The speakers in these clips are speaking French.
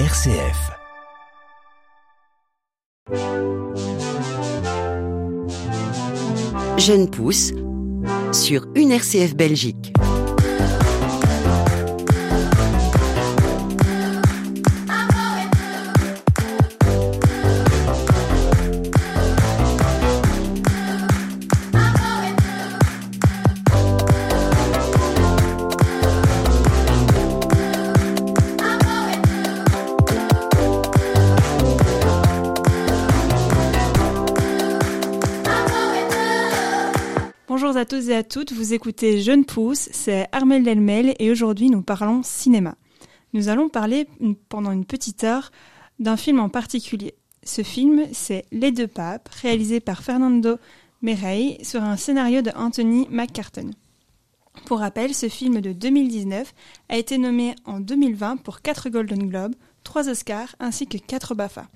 RCF. Jeune pousse sur une RCF Belgique. À toutes, vous écoutez Jeune Pousse, c'est Armel Delmel et aujourd'hui nous parlons cinéma. Nous allons parler pendant une petite heure d'un film en particulier. Ce film, c'est Les deux papes, réalisé par Fernando Merey sur un scénario de Anthony McCartan. Pour rappel, ce film de 2019 a été nommé en 2020 pour 4 Golden Globes, 3 Oscars ainsi que 4 BAFA.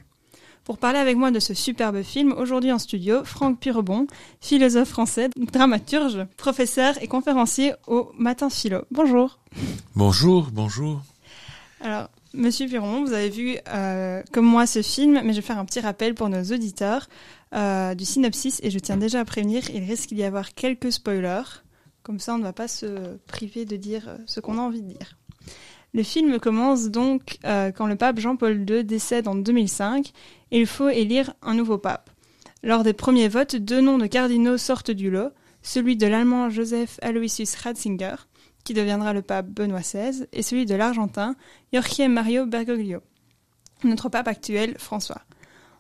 Pour parler avec moi de ce superbe film, aujourd'hui en studio, Franck Pirebon, philosophe français, dramaturge, professeur et conférencier au Matin Philo. Bonjour. Bonjour, bonjour. Alors, Monsieur Pirebon, vous avez vu euh, comme moi ce film, mais je vais faire un petit rappel pour nos auditeurs euh, du synopsis et je tiens déjà à prévenir, il risque d'y avoir quelques spoilers. Comme ça, on ne va pas se priver de dire euh, ce qu'on a envie de dire. Le film commence donc euh, quand le pape Jean-Paul II décède en 2005 et il faut élire un nouveau pape. Lors des premiers votes, deux noms de cardinaux sortent du lot, celui de l'allemand Joseph Aloysius Ratzinger, qui deviendra le pape Benoît XVI, et celui de l'argentin Jorge Mario Bergoglio, notre pape actuel François.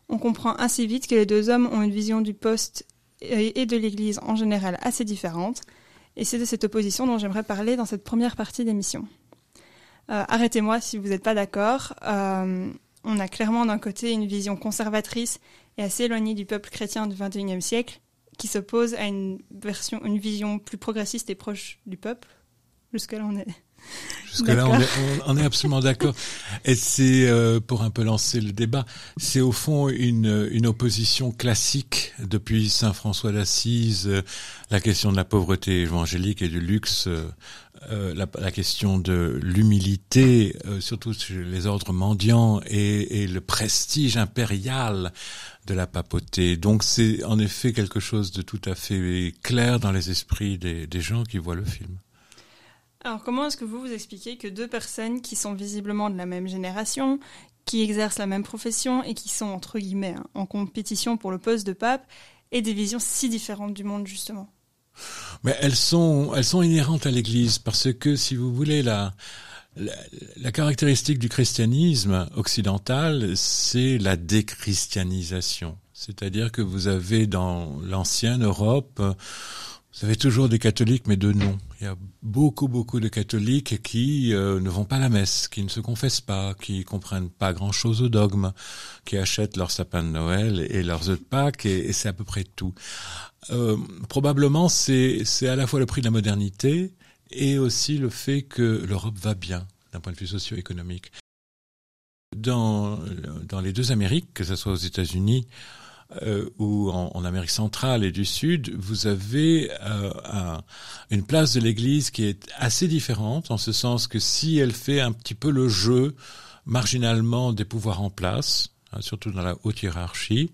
On comprend assez vite que les deux hommes ont une vision du poste et de l'Église en général assez différente, et c'est de cette opposition dont j'aimerais parler dans cette première partie d'émission. Euh, Arrêtez-moi si vous n'êtes pas d'accord. Euh, on a clairement d'un côté une vision conservatrice et assez éloignée du peuple chrétien du XXIe siècle, qui s'oppose à une version, une vision plus progressiste et proche du peuple. Jusque-là, on est. Jusque-là, on est, on- on est absolument d'accord. Et c'est, euh, pour un peu lancer le débat, c'est au fond une, une opposition classique depuis Saint François d'Assise, euh, la question de la pauvreté évangélique et du luxe, euh, euh, la, la question de l'humilité, euh, surtout chez les ordres mendiants, et, et le prestige impérial de la papauté. Donc c'est en effet quelque chose de tout à fait clair dans les esprits des, des gens qui voient le film. Alors, comment est-ce que vous vous expliquez que deux personnes qui sont visiblement de la même génération, qui exercent la même profession et qui sont, entre guillemets, hein, en compétition pour le poste de pape, aient des visions si différentes du monde, justement? Mais elles sont, elles sont inhérentes à l'Église parce que, si vous voulez, la, la, caractéristique du christianisme occidental, c'est la déchristianisation. C'est-à-dire que vous avez dans l'ancienne Europe, vous avez toujours des catholiques, mais de nom. Il y a beaucoup, beaucoup de catholiques qui euh, ne vont pas à la messe, qui ne se confessent pas, qui comprennent pas grand-chose au dogme, qui achètent leur sapin de Noël et leurs œufs de Pâques, et, c'est à peu près tout. Euh, probablement, c'est c'est à la fois le prix de la modernité et aussi le fait que l'Europe va bien d'un point de vue socio-économique. Dans, dans les deux Amériques, que ce soit aux États-Unis euh, ou en, en Amérique centrale et du Sud, vous avez euh, un- une place de l'Église qui est assez différente, en ce sens que si elle fait un petit peu le jeu marginalement des pouvoirs en place, hein, surtout dans la haute hiérarchie,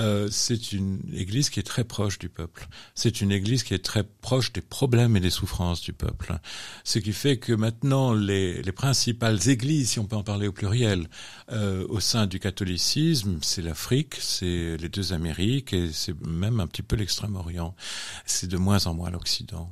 euh, c'est une Église qui est très proche du peuple. C'est une Église qui est très proche des problèmes et des souffrances du peuple. Ce qui fait que maintenant, les, les principales Églises, si on peut en parler au pluriel, euh, au sein du catholicisme, c'est l'Afrique, c'est les deux Amériques et c'est même un petit peu l'Extrême-Orient. C'est de moins en moins l'Occident.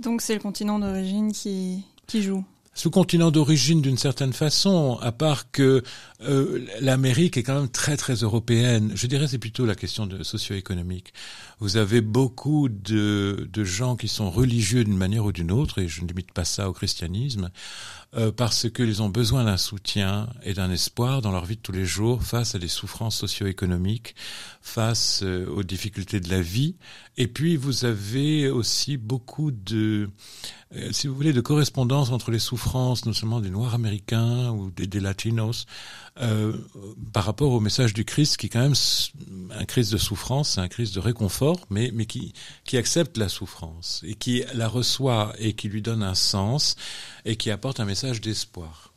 Donc, c'est le continent d'origine qui joue. Sous-continent d'origine d'une certaine façon, à part que euh, l'Amérique est quand même très très européenne. Je dirais c'est plutôt la question de socio-économique. Vous avez beaucoup de, gens qui sont religieux d'une manière ou d'une autre, et je ne limite pas ça au christianisme, euh, parce qu'ils ont besoin d'un soutien et d'un espoir dans leur vie de tous les jours face à des souffrances socio-économiques, face euh, aux difficultés de la vie. Et puis vous avez aussi beaucoup de, euh, si vous voulez, de correspondance entre les souffrances, non seulement des Noirs américains ou des, Latinos, euh, par rapport au message du Christ, qui est quand même un Christ de souffrance, un Christ de réconfort, mais, mais qui, qui accepte la souffrance et qui la reçoit et qui lui donne un sens et qui apporte un message d'espoir.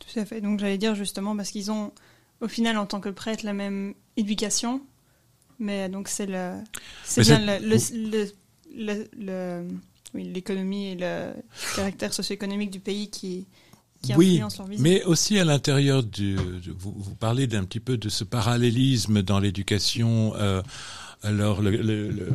Tout à fait. Donc j'allais dire justement parce qu'ils ont au final en tant que prêtre la même éducation, mais donc c'est le, c'est bien le, le, le, l'économie et le caractère socio-économique du pays qui, qui oui, leur mais aussi à l'intérieur du, vous, vous parlez d'un petit peu de ce parallélisme dans l'éducation. Euh, alors le, le, le,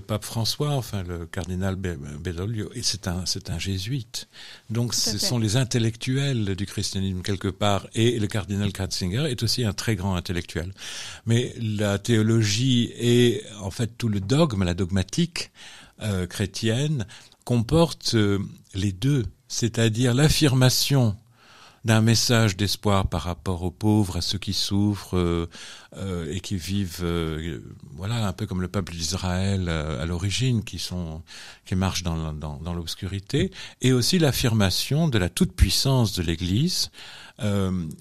pape François, enfin le cardinal Bergoglio, c'est un, c'est un jésuite. Donc ce sont les intellectuels du christianisme quelque part, et le cardinal Katzinger est aussi un très grand intellectuel. Mais la théologie et en fait tout le dogme, la dogmatique euh, chrétienne comporte euh, les deux, c'est-à-dire l'affirmation d'un message d'espoir par rapport aux pauvres, à ceux qui souffrent euh, euh, et qui vivent, euh, voilà, un peu comme le peuple d'Israël à l'origine, qui sont, qui marchent dans, dans, dans l'obscurité, et aussi l'affirmation de la toute puissance de l'Église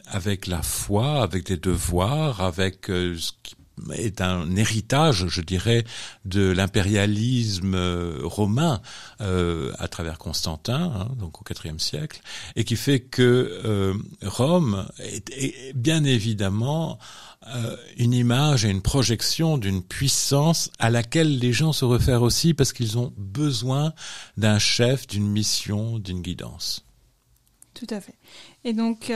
avec la foi, avec des devoirs, avec ce qui est un héritage, je dirais, de l'impérialisme euh, romain euh, à travers Constantin, hein, donc au IVe siècle, et qui fait que euh, Rome est, bien évidemment une image et une projection d'une puissance à laquelle les gens se réfèrent aussi parce qu'ils ont besoin d'un chef, d'une mission, d'une guidance. Tout à fait. Et donc,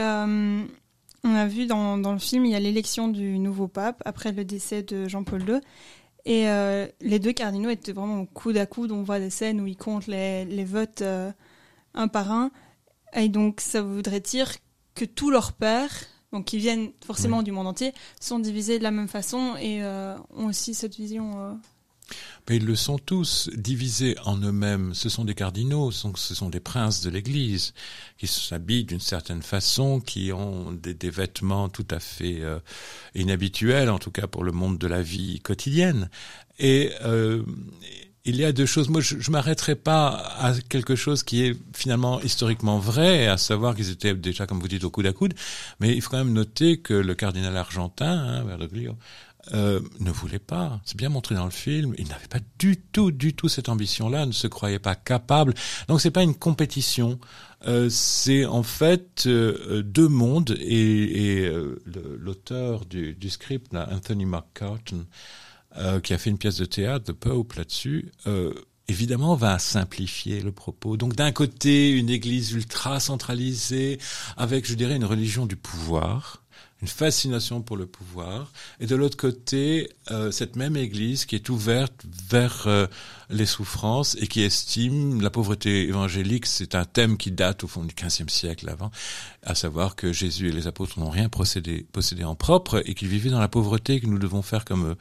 on a vu dans, dans le film, il y a l'élection du nouveau pape après le décès de Jean-Paul II. Et euh, les deux cardinaux étaient vraiment coude à coude. On voit des scènes où ils comptent les, les votes euh, un par un. Et donc, ça voudrait dire que tous leurs pères, donc qui viennent forcément du monde entier, sont divisés de la même façon et euh, ont aussi cette vision mais ils le sont tous, divisés en eux-mêmes. Ce sont des cardinaux, ce sont des princes de l'Église, qui s'habillent d'une certaine façon, qui ont des, vêtements tout à fait euh, inhabituels, en tout cas pour le monde de la vie quotidienne. Et euh, il y a deux choses. Moi, je, je m'arrêterai pas à quelque chose qui est finalement historiquement vrai, à savoir qu'ils étaient déjà, comme vous dites, au coude à coude. Mais il faut quand même noter que le cardinal argentin, hein, Bergoglio, euh, ne voulait pas. C'est bien montré dans le film. Il n'avait pas du tout, du tout cette ambition-là. Ne se croyait pas capable. Donc c'est pas une compétition. Euh, c'est en fait euh, deux mondes et, et euh, l'auteur du, du, script, Anthony McCartan, qui a fait une pièce de théâtre, The Pope, là-dessus. Évidemment, va simplifier le propos. Donc, d'un côté, une église ultra centralisée, avec, je dirais, une religion du pouvoir, une fascination pour le pouvoir, et de l'autre côté, euh, cette même Église qui est ouverte vers euh, les souffrances et qui estime la pauvreté évangélique, c'est un thème qui date au fond du XVe siècle avant, à savoir que Jésus et les apôtres n'ont rien possédé, en propre et qu'ils vivaient dans la pauvreté que nous devons faire comme eux.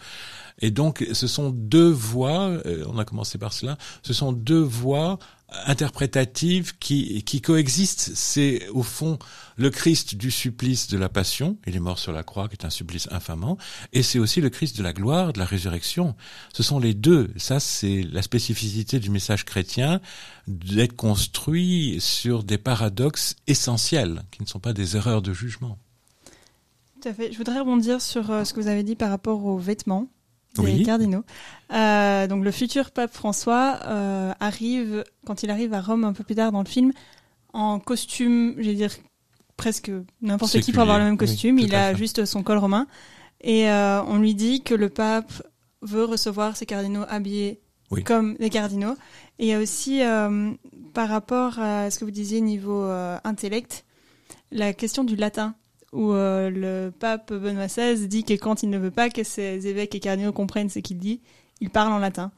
Et donc, ce sont deux voies, euh, on a commencé par cela, ce sont deux voies interprétative qui, qui coexistent. C'est au fond le Christ du supplice de la passion, il est mort sur la croix, qui est un supplice infamant, et c'est aussi le Christ de la gloire, de la résurrection. Ce sont les deux. Ça, c'est la spécificité du message chrétien, d'être construit sur des paradoxes essentiels, qui ne sont pas des erreurs de jugement. Tout à fait. Je voudrais rebondir sur euh, ce que vous avez dit par rapport aux vêtements des cardinaux. Euh, donc le futur pape François euh, arrive, quand il arrive à Rome un peu plus tard dans le film, en costume, je vais dire presque n'importe qui peut avoir le même costume, il a juste son col romain. Et euh, on lui dit que le pape veut recevoir ses cardinaux habillés comme les cardinaux. Et il y a aussi, par rapport à ce que vous disiez niveau intellect, la question du latin où euh, le pape Benoît XVI dit que quand il ne veut pas que ses évêques et cardinaux comprennent ce qu'il dit, il parle en latin.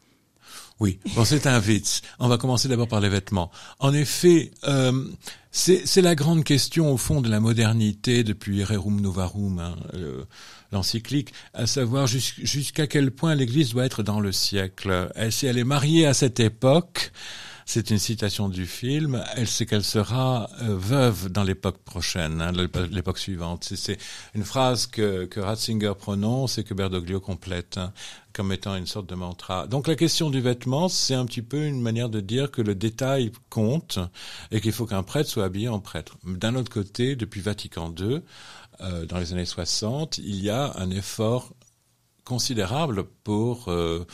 Oui, bon, c'est un vite. On va commencer d'abord par les vêtements. En effet, euh, c'est la grande question au fond de la modernité depuis Rerum Novarum, hein, l'encyclique, à savoir jusqu'à quel point l'Église doit être dans le siècle. Si elle est mariée à cette époque, c'est une citation du film. Elle sait qu'elle sera euh, veuve dans l'époque prochaine, hein, l'époque suivante. C'est une phrase que, que Ratzinger prononce et que Berdoglio complète hein, comme étant une sorte de mantra. Donc la question du vêtement, c'est un petit peu une manière de dire que le détail compte et qu'il faut qu'un prêtre soit habillé en prêtre. D'un autre côté, depuis Vatican II, euh, dans les années 60, il y a un effort considérable pour euh,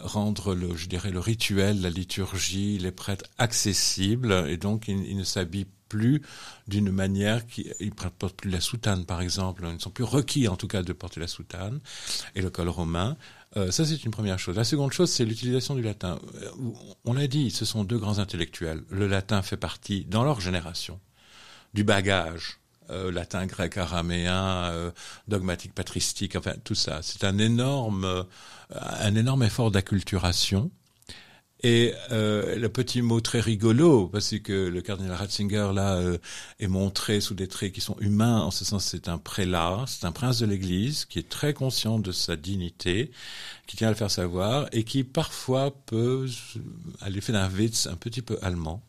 rendre le, je dirais, le rituel, la liturgie, les prêtres accessibles, et donc ils, ne s'habillent plus d'une manière qui, ils portent plus la soutane, par exemple. Ils ne sont plus requis, en tout cas, de porter la soutane et le col romain. Euh, ça, c'est une première chose. La seconde chose, c'est l'utilisation du latin. Euh, on l'a dit, ce sont deux grands intellectuels. Le latin fait partie, dans leur génération, du bagage euh, latin, grec, araméen, euh, dogmatique, patristique, enfin tout ça. C'est un énorme, euh, un énorme effort d'acculturation. Et le petit mot très rigolo, parce que le cardinal Ratzinger là est montré sous des traits qui sont humains. En ce sens, c'est un prélat, c'est un prince de l'Église qui est très conscient de sa dignité, qui tient à le faire savoir et qui parfois peut, à l'effet d'un witz un petit peu allemand,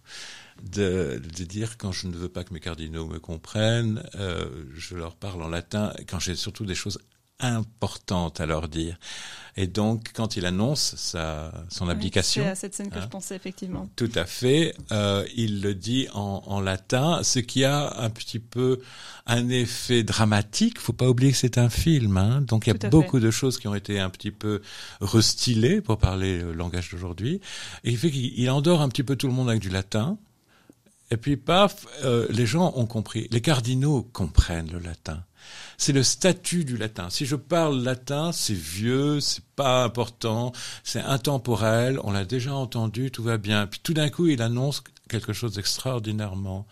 de, de, dire quand je ne veux pas que mes cardinaux me comprennent, euh, je leur parle en latin, quand j'ai surtout des choses importantes à leur dire. Et donc, quand il annonce sa, son abdication... C'est à cette scène que je hein, pensais, effectivement. Tout à fait. Euh, il le dit en, en, latin, ce qui a un petit peu un effet dramatique. faut pas oublier que c'est un film. Hein, donc, il y a beaucoup fait. de choses qui ont été un petit peu restylées, pour parler le langage d'aujourd'hui. Et il fait qu'il endort un petit peu tout le monde avec du latin. Et puis, paf, euh, les gens ont compris. Les cardinaux comprennent le latin. C'est le statut du latin. Si je parle latin, c'est vieux, c'est pas important, c'est intemporel, on l'a déjà entendu, tout va bien. Puis tout d'un coup, il annonce quelque chose d'extraordinairement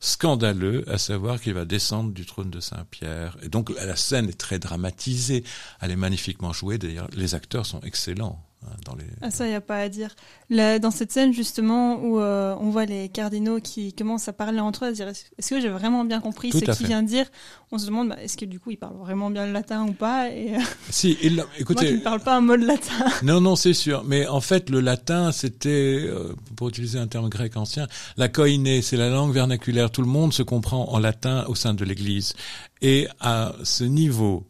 scandaleux, à savoir qu'il va descendre du trône de Saint-Pierre. Et donc la scène est très dramatisée, elle est magnifiquement jouée, d'ailleurs les acteurs sont excellents. Dans les... Ah ça, il n'y a pas à dire. Là, dans cette scène, justement, où euh, on voit les cardinaux qui commencent à parler entre eux, à dire est-ce que j'ai vraiment bien compris Tout ce qu'il vient de dire? On se demande bah, est-ce que du coup, il parle vraiment bien le latin ou pas? Et euh, Si, il, moi qui écoutez, ne parle pas un mot de latin. non, non, c'est sûr. Mais en fait, le latin, c'était, euh, pour utiliser un terme grec ancien, la koiné, c'est la langue vernaculaire. Tout le monde se comprend en latin au sein de l'Église. Et à ce niveau,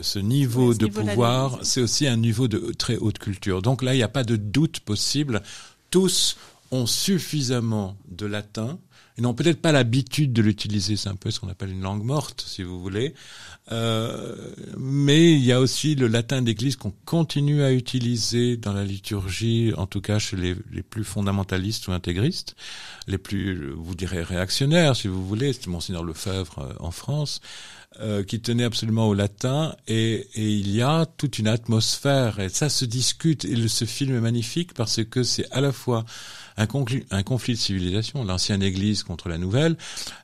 ce niveau ce de pouvoir, c'est aussi un niveau de très haute culture. Donc là, il n'y a pas de doute possible. Tous ont suffisamment de latin. Ils n'ont peut-être pas l'habitude de l'utiliser, c'est un peu ce qu'on appelle une langue morte, si vous voulez. Euh, mais il y a aussi le latin d'église qu'on continue à utiliser dans la liturgie, en tout cas chez les, plus fondamentalistes ou intégristes, les plus, vous direz, réactionnaires, si vous voulez. C'était Monseigneur Lefebvre euh, en France, euh, qui tenait absolument au latin. Et, et il y a toute une atmosphère, et ça se discute. Et le- ce film est magnifique parce que c'est à la fois un, un conflit de civilisation, l'ancienne Église contre la nouvelle,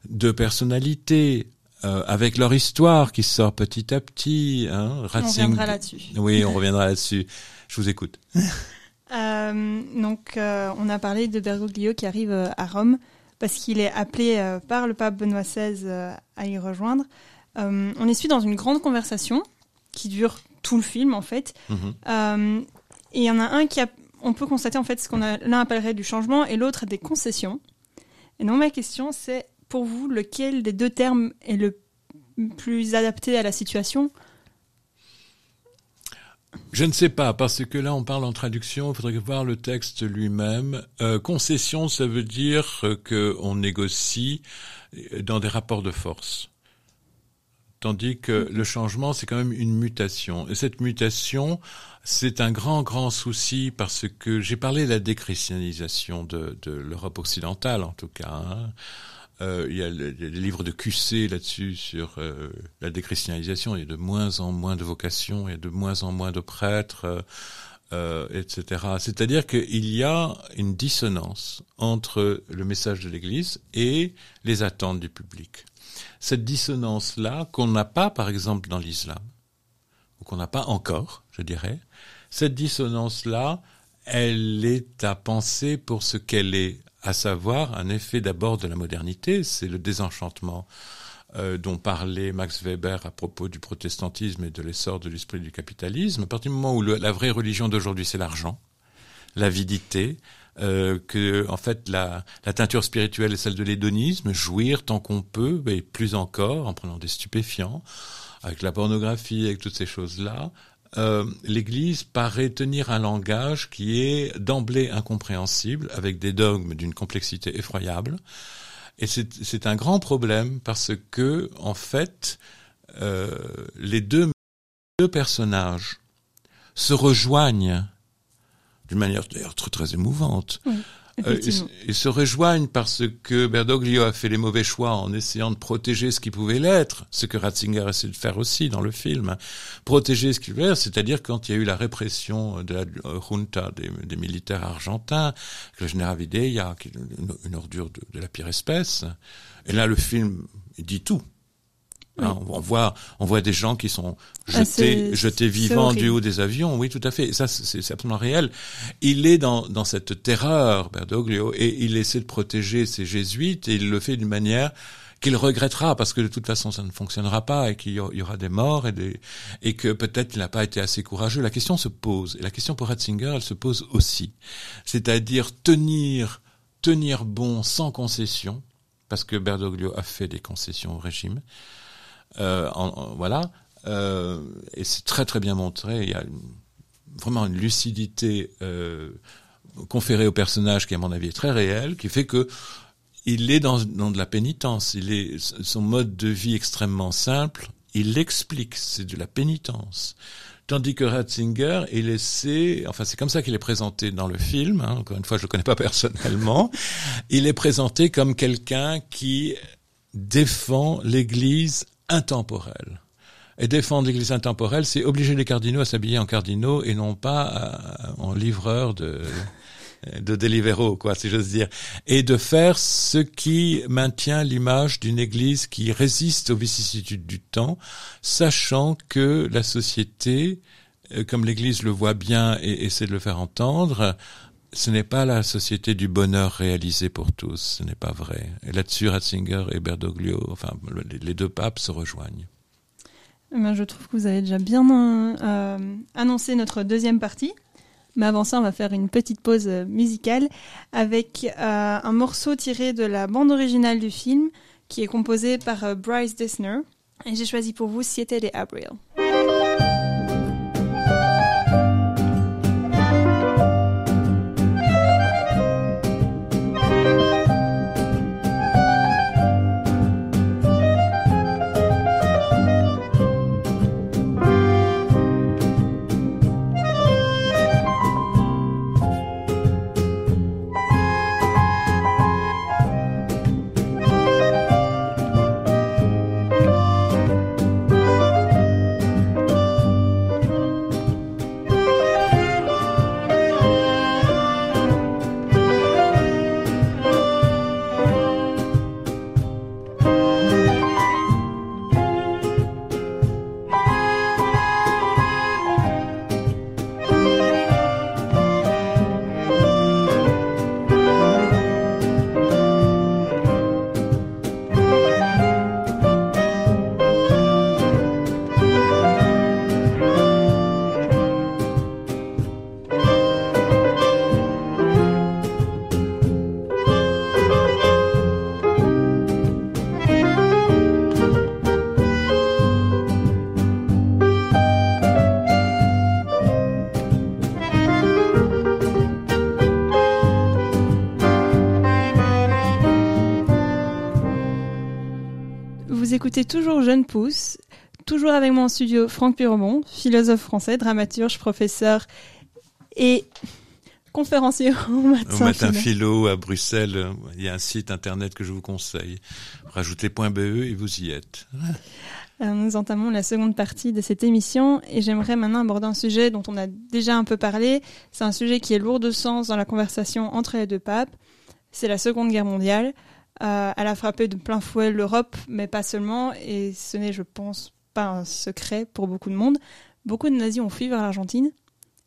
de personnalités, euh, avec leur histoire qui sort petit à petit. Hein, On reviendra là-dessus. Oui, on reviendra là-dessus. Je vous écoute. Euh, donc, euh, on a parlé de Bergoglio qui arrive à Rome parce qu'il est appelé par le pape Benoît XVI à y rejoindre. On est suivi dans une grande conversation qui dure tout le film en fait. Mhm. Euh, et il y en a un qui a, on peut constater en fait ce qu'on a l'un appellerait du changement et l'autre des concessions. Et donc ma question c'est pour vous lequel des deux termes est le plus adapté à la situation? Je ne sais pas, parce que là on parle en traduction, il faudrait voir le texte lui-même. Euh, concession, ça veut dire qu'on négocie dans des rapports de force. Tandis que le changement, c'est quand même une mutation. Et cette mutation, c'est un grand, grand souci parce que j'ai parlé de la déchristianisation de, de l'Europe occidentale, en tout cas. hein. Euh, il y a le- les livres de QC là-dessus sur euh, la déchristianisation. Il y a de moins en moins de vocations, il y a de moins en moins de prêtres, euh, etc. C'est-à-dire qu'il y a une dissonance entre le message de l'Église et les attentes du public. Cette dissonance-là, qu'on n'a pas, par exemple, dans l'islam, ou qu'on n'a pas encore, je dirais, cette dissonance-là, elle est à penser pour ce qu'elle est, à savoir un effet d'abord de la modernité, c'est le désenchantement euh, dont parlait Max Weber à propos du protestantisme et de l'essor de l'esprit du capitalisme. À partir du moment où la vraie religion d'aujourd'hui, c'est l'argent, l'avidité, euh, que en fait la, la teinture spirituelle est celle de l'hédonisme, jouir tant qu'on peut, et plus encore en prenant des stupéfiants, avec la pornographie, avec toutes ces choses-là. Euh, L'Église paraît tenir un langage qui est d'emblée incompréhensible, avec des dogmes d'une complexité effroyable. Et c'est un grand problème parce que, en fait, euh, les deux, deux personnages se rejoignent d'une manière d'ailleurs très, très émouvante. Euh, ils, se rejoignent parce que Berdoglio a fait les mauvais choix en essayant de protéger ce qui pouvait l'être, ce que Ratzinger essaie de faire aussi dans le film. Protéger ce qui pouvait l'être, c'est-à-dire quand il y a eu la répression de la junta des, militaires argentins, le général Videla, qui est une, une ordure de, de la pire espèce. Et là, le film il dit tout. Hein, on voit, on voit des gens qui sont ah, jetés, jetés vivants du haut des avions. Oui, tout à fait. ça, c'est absolument réel. Il est dans, dans cette terreur, Berdoglio, et il essaie de protéger ses jésuites, et il le fait d'une manière qu'il regrettera parce que de toute façon ça ne fonctionnera pas et qu'il y aura des morts et, des, et que peut-être il n'a pas été assez courageux. La question se pose et la question pour Ratzinger elle se pose aussi, c'est-à-dire tenir tenir bon sans concession parce que Berdoglio a fait des concessions au régime euh, voilà. Euh, et c'est très très bien montré. Il y a vraiment une lucidité euh, conférée au personnage qui, à mon avis, est très réelle, qui fait que il est dans, dans de la pénitence. Il est son mode de vie extrêmement simple. Il l'explique. C'est de la pénitence. Tandis que Ratzinger est laissé, enfin c'est comme ça qu'il est présenté dans le film, hein, encore une fois je le connais pas personnellement, il est présenté comme quelqu'un qui défend l'Église intemporelle. Et défendre l'Église intemporelle, c'est obliger les cardinaux à s'habiller en cardinaux et non pas en livreurs de de Deliveroo, quoi, si j'ose dire, et de faire ce qui maintient l'image d'une Église qui résiste aux vicissitudes du temps, sachant que la société, euh, comme l'Église le voit bien et essaie de le faire entendre, ce n'est pas la société du bonheur réalisé pour tous, ce n'est pas vrai. Et là-dessus, Ratzinger et Berdoglio, enfin les deux papes se rejoignent. Eh ben, je trouve que vous avez déjà bien euh, annoncé notre deuxième partie. Mais avant ça, on va faire une petite pause euh, musicale avec euh, un morceau tiré de la bande originale du film qui est composé par Bryce Dessner. Et j'ai choisi pour vous Siete de Abril. Écoutez toujours Jeune Pousse, toujours avec mon studio Franck Piromont, philosophe français, dramaturge, professeur et conférencier au matin, au matin philo. à Bruxelles. Il y a un site internet que je vous conseille. Rajoutez .be et vous y êtes. Euh, nous entamons la seconde partie de cette émission et j'aimerais maintenant aborder un sujet dont on a déjà un peu parlé. C'est un sujet qui est lourd de sens dans la conversation entre les deux papes. C'est la Seconde Guerre mondiale. Euh, elle a frappé de plein fouet l'Europe, mais pas seulement, et ce n'est, je pense, pas un secret pour beaucoup de monde. Beaucoup de nazis ont fui vers l'Argentine,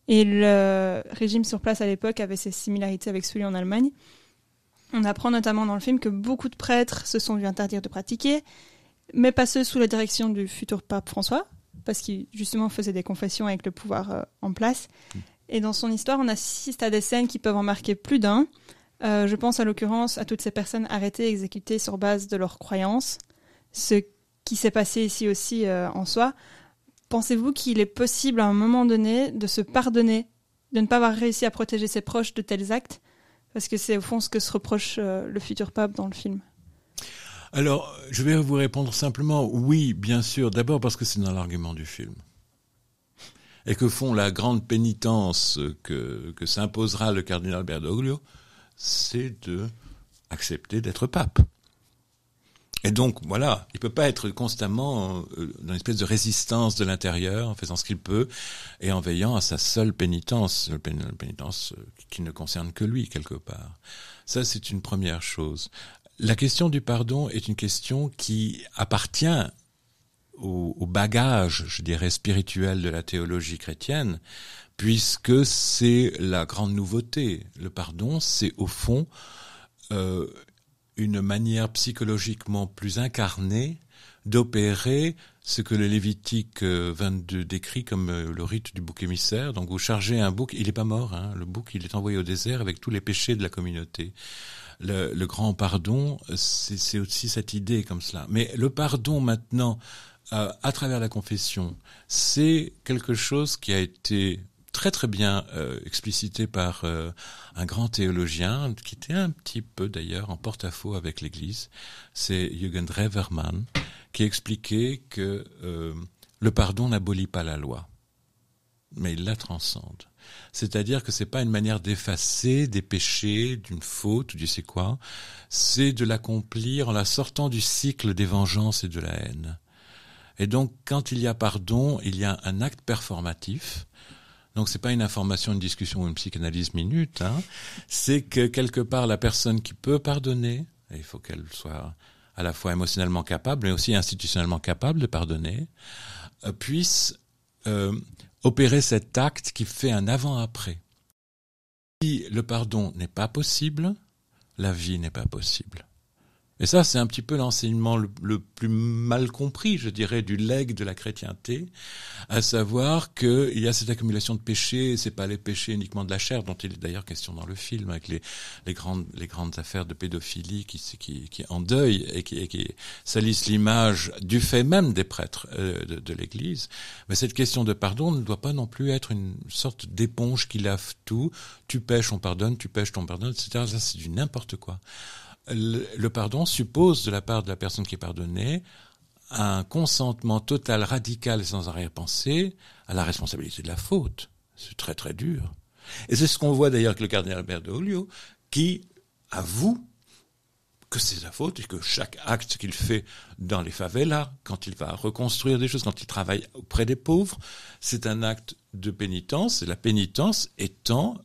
et le régime sur place à l'époque avait ses similarités avec celui en Allemagne. On apprend notamment dans le film que beaucoup de prêtres se sont vus interdire de pratiquer, mais pas ceux sous la direction du futur pape François, parce qu'il justement faisait des confessions avec le pouvoir euh, en place. Mmh. Et dans son histoire, on assiste à des scènes qui peuvent en marquer plus d'un. Euh, je pense à l'occurrence à toutes ces personnes arrêtées, exécutées sur base de leurs croyances, ce qui s'est passé ici aussi euh, en soi. Pensez-vous qu'il est possible à un moment donné de se pardonner, de ne pas avoir réussi à protéger ses proches de tels actes? Parce que c'est au fond ce que se reproche euh, le futur pape dans le film. Alors, je vais vous répondre simplement oui, bien sûr. D'abord parce que c'est dans l'argument du film et que font la grande pénitence que, que s'imposera le cardinal Berdoglio, c'est de accepter d'être pape. Et donc, voilà, il peut pas être constamment euh, dans une espèce de résistance de l'intérieur, en faisant ce qu'il peut, et en veillant à sa seule pénitence, une pénitence euh, qui ne concerne que lui, quelque part. Ça, c'est une première chose. La question du pardon est une question qui appartient au, au bagage, je dirais, spirituel de la théologie chrétienne, puisque c'est la grande nouveauté. Le pardon, c'est au fond euh, une manière psychologiquement plus incarnée d'opérer ce que le Lévitique 22 euh, décrit comme euh, le rite du bouc émissaire. Donc vous chargez un bouc, il n'est pas mort, hein, le bouc il est envoyé au désert avec tous les péchés de la communauté. Le, grand pardon, c'est aussi cette idée comme cela. Mais le pardon maintenant, euh, à travers la confession, c'est quelque chose qui a été très très bien euh, explicité par euh, un grand théologien qui était un petit peu d'ailleurs en porte-à-faux avec l'Église, c'est Jürgen Drewermann, qui expliquait que euh, le pardon n'abolit pas la loi, mais il la transcende. C'est-à-dire que c'est pas une manière d'effacer des péchés, d'une faute du sais quoi, c'est de l'accomplir en la sortant du cycle des vengeances et de la haine. Et donc, quand il y a pardon, il y a un acte performatif donc c'est pas une information, une discussion ou une psychanalyse minute. Hein. C'est que quelque part la personne qui peut pardonner, il faut qu'elle soit à la fois émotionnellement capable, mais aussi institutionnellement capable de pardonner, euh, puisse euh, opérer cet acte qui fait un avant-après. Si le pardon n'est pas possible, la vie n'est pas possible. Et ça, c'est un petit peu l'enseignement le, plus mal compris, je dirais, du legs de la chrétienté, à savoir qu'il y a cette accumulation de péchés, c'est pas les péchés uniquement de la chair, dont il est d'ailleurs question dans le film, avec les, grandes, affaires de pédophilie qui, qui, qui et qui, qui salissent l'image du fait même des prêtres euh, de, de l'Église. Mais cette question de pardon ne doit pas non plus être une sorte d'éponge qui lave tout. Tu pêches, on pardonne, tu pêches, on pardonne, etc. Ça, c'est du n'importe quoi le, pardon suppose de la part de la personne qui est pardonnée un consentement total, radical et sans arrière-pensée à la responsabilité de la faute. C'est très très dur. Et c'est ce qu'on voit d'ailleurs avec le cardinal Olio, qui avoue que c'est sa faute et que chaque acte qu'il fait dans les favelas, quand il va reconstruire des choses, quand il travaille auprès des pauvres, c'est un acte de pénitence, et la pénitence étant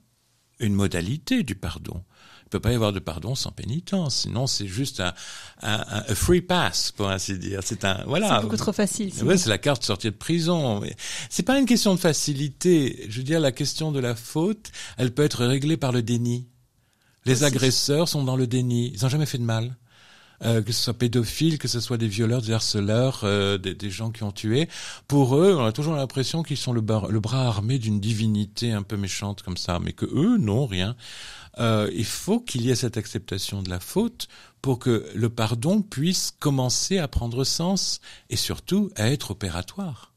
une modalité du pardon ne peut pas y avoir de pardon sans pénitence. Sinon, c'est juste un, un, un, free pass, pour ainsi dire. C'est un voilà. C'est beaucoup trop facile. Ouais, c'est la carte sortie de prison. C'est pas une question de facilité. Je veux dire, la question de la faute, elle peut être réglée par le déni. Les agresseurs sont dans le déni. Ils n'ont jamais fait de mal. Euh, que ce soit pédophiles, que ce soit des violeurs, des harceleurs, euh, des, des, gens qui ont tué. Pour eux, on a toujours l'impression qu'ils sont le, le, bras armé d'une divinité un peu méchante comme ça, mais que eux, non, rien. Euh, il faut qu'il y ait cette acceptation de la faute pour que le pardon puisse commencer à prendre sens et surtout à être opératoire.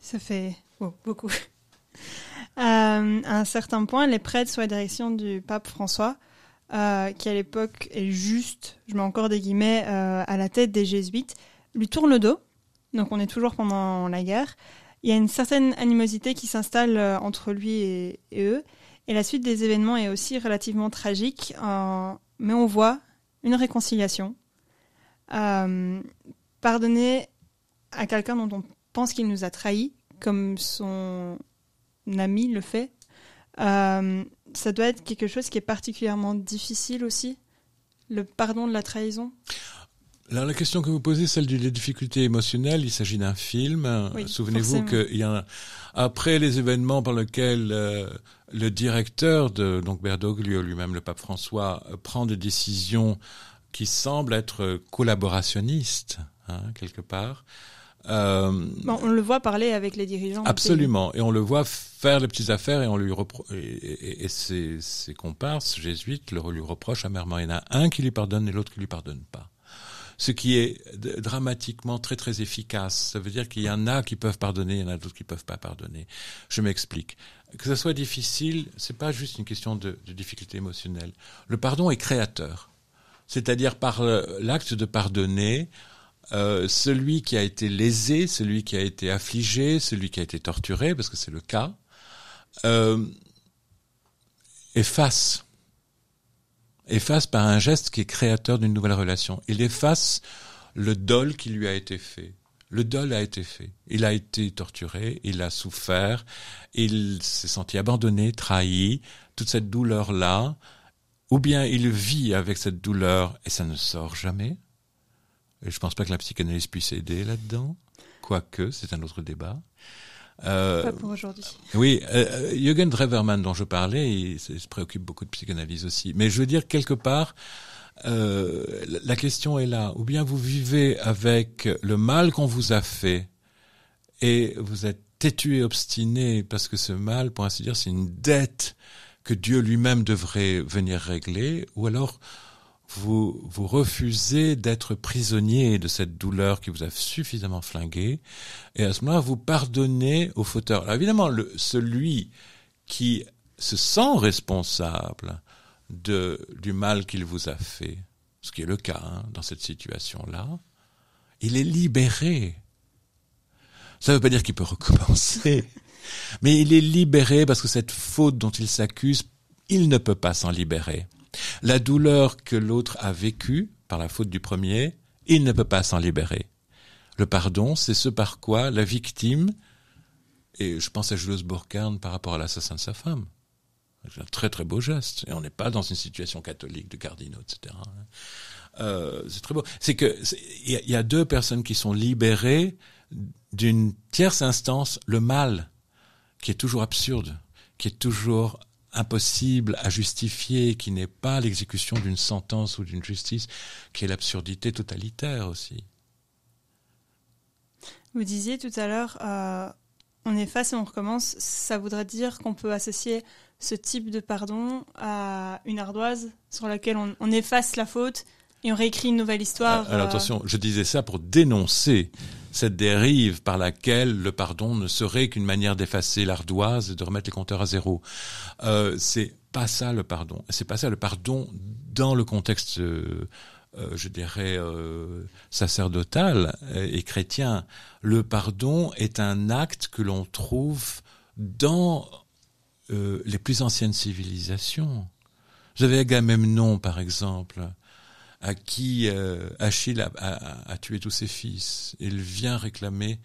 Ça fait beaucoup. Euh, à un certain point, les prêtres sous la direction du pape François, euh, qui à l'époque est juste, je mets encore des guillemets, à la tête des jésuites, lui tournent le dos. Donc on est toujours pendant la guerre. Il y a une certaine animosité qui s'installe entre lui et eux. Et la suite des événements est aussi relativement tragique, euh, mais on voit une réconciliation. Euh, pardonner à quelqu'un dont on pense qu'il nous a trahis, comme son ami le fait, euh, ça doit être quelque chose qui est particulièrement difficile aussi, le pardon de la trahison. Alors la question que vous posez, celle de la difficulté émotionnelle, il s'agit d'un film. Souvenez-vous qu'il y a après les événements par lesquels euh, le directeur de donc Berdoglio lui-même, le pape François, euh, prend des décisions qui semblent être collaborationnistes hein, quelque part. Euh, bon, on le voit parler avec les dirigeants. Absolument, et on le voit faire les petites affaires et on lui repro et, et, ses, ses comparses jésuites le lui reprochent amèrement. Il y en a un qui lui pardonne et l'autre qui lui pardonne pas ce qui est dramatiquement très très efficace. Ça veut dire qu'il y en a qui peuvent pardonner, il y en a d'autres qui peuvent pas pardonner. Je m'explique. Que ce soit difficile, c'est pas juste une question de, de difficulté émotionnelle. Le pardon est créateur. C'est-à-dire par l'acte de pardonner, euh, celui qui a été lésé, celui qui a été affligé, celui qui a été torturé, parce que c'est le cas, euh, efface efface par un geste qui est créateur d'une nouvelle relation. Il efface le dol qui lui a été fait. Le dol a été fait. Il a été torturé, il a souffert, il s'est senti abandonné, trahi, toute cette douleur-là, ou bien il vit avec cette douleur et ça ne sort jamais. Et je pense pas que la psychanalyse puisse aider là-dedans, quoique c'est un autre débat. Euh, pas pour aujourd'hui. Oui, euh, Jürgen Dreverman dont je parlais, il, se préoccupe beaucoup de psychanalyse aussi. Mais je veux dire quelque part, euh, la question est là. Ou bien vous vivez avec le mal qu'on vous a fait et vous êtes têtu et obstiné parce que ce mal, pour ainsi dire, c'est une dette que Dieu lui-même devrait venir régler, ou alors vous, vous refusez d'être prisonnier de cette douleur qui vous a suffisamment flingué, et à ce moment-là, vous pardonnez au fauteur. Alors évidemment, le, celui qui se sent responsable de, du mal qu'il vous a fait, ce qui est le cas hein, dans cette situation-là, il est libéré. Ça ne veut pas dire qu'il peut recommencer. Mais il est libéré parce que cette faute dont il s'accuse, il ne peut pas s'en libérer. La douleur que l'autre a vécue par la faute du premier, il ne peut pas s'en libérer. Le pardon, c'est ce par quoi la victime, et je pense à Julius Burkhardt par rapport à l'assassin de sa femme, c'est un très très beau geste, et on n'est pas dans une situation catholique de cardinaux, etc. Euh, c'est très beau. C'est que il y, a deux personnes qui sont libérées d'une tierce instance, le mal qui est toujours absurde, qui est toujours impossible à justifier, qui n'est pas l'exécution d'une sentence ou d'une justice, qui est l'absurdité totalitaire aussi. Vous disiez tout à l'heure, euh, on efface et on recommence. Ça voudrait dire qu'on peut associer ce type de pardon à une ardoise sur laquelle on efface la faute et on réécrit une nouvelle histoire. Alors, euh, attention, je disais ça pour dénoncer cette dérive par laquelle le pardon ne serait qu'une manière d'effacer l'ardoise et de remettre les compteurs à zéro. Euh, c'est pas ça le pardon. C'est pas ça le pardon dans le contexte, euh, euh je dirais, sacerdotal et chrétien. Le pardon est un acte que l'on trouve dans les plus anciennes civilisations. Vous avez Agamemnon, par exemple à qui euh, Achille a, tué tous ses fils. Il vient réclamer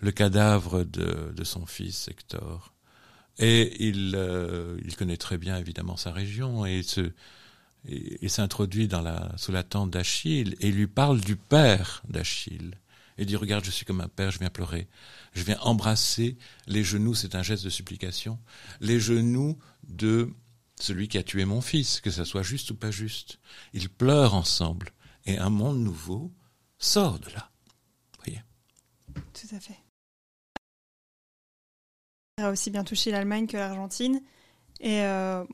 le cadavre de, son fils Hector. Et il, euh, il connaît très bien évidemment sa région et il s'introduit dans la, sous la tente d'Achille et lui parle du père d'Achille. Et dit, regarde, je suis comme un père, je viens pleurer. Je viens embrasser les genoux, c'est un geste de supplication, les genoux de celui qui a tué mon fils, que ça soit juste ou pas juste. Ils pleurent ensemble et un monde nouveau sort de là. Voyez. Tout à fait. a aussi bien touché l'Allemagne que l'Argentine. Et euh,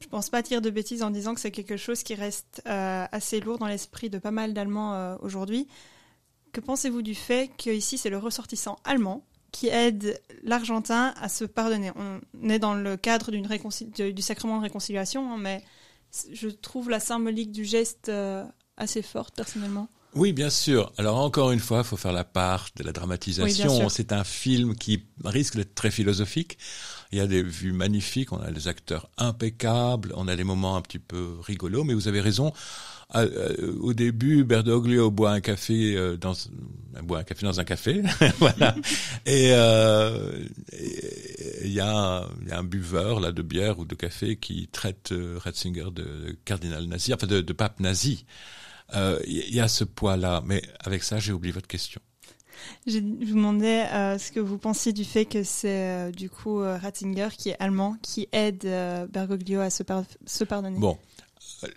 je pense pas dire de bêtises en disant que c'est quelque chose qui reste euh, assez lourd dans l'esprit de pas mal d'Allemands euh, aujourd'hui. Que pensez-vous du fait qu'ici c'est le ressortissant allemand qui aide l'Argentin à se pardonner. On est dans le cadre d'une du sacrement de réconciliation, hein, mais je trouve la symbolique du geste euh, assez forte personnellement. Oui, bien sûr. Alors encore une fois, il faut faire la part de la dramatisation. C'est un film qui risque d'être très philosophique. Il y a des vues magnifiques, on a des acteurs impeccables, on a des moments un petit peu rigolos, mais vous avez raison. Euh, au début, Berdoglio boit un café euh, dans boit un café dans un café, voilà. Et euh, il y, a, y a un buveur là de bière ou de café qui traite Ratzinger de cardinal nazi, enfin de, de pape nazi. Il y a ce poids-là, mais avec ça, j'ai oublié votre question. Je vous demandais ce que vous pensiez du fait que c'est du coup Ratzinger qui est allemand qui aide Bergoglio à se, se pardonner. Bon,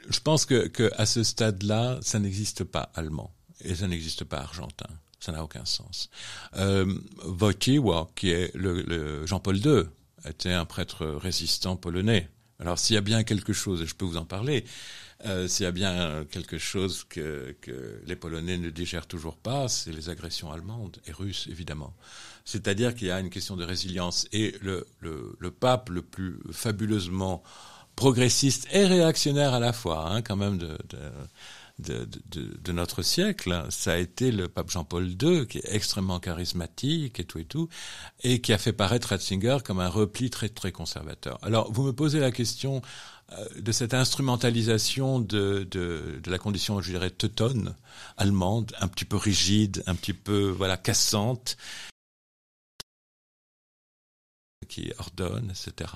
je pense que, que à ce stade-là, ça n'existe pas allemand et ça n'existe pas argentin. Ça n'a aucun sens. Euh, qui est le, le Jean-Paul II, était un prêtre résistant polonais. Alors s'il y a bien quelque chose, et je peux vous en parler, euh, s'il y a bien quelque chose que, que les Polonais ne digèrent toujours pas, c'est les agressions allemandes et russes, évidemment. C'est-à-dire qu'il y a une question de résilience. Et le, le, le pape le plus fabuleusement progressiste et réactionnaire à la fois, hein, quand même, de, de, de, de, notre siècle. Ça a été le pape Jean-Paul II, qui est extrêmement charismatique et tout et tout, et qui a fait paraître Ratzinger comme un repli très très conservateur. Alors, vous me posez la question euh, de cette instrumentalisation de, de, de, la condition, je dirais, teutonne, allemande, un petit peu rigide, un petit peu, voilà, cassante, qui ordonne, etc.,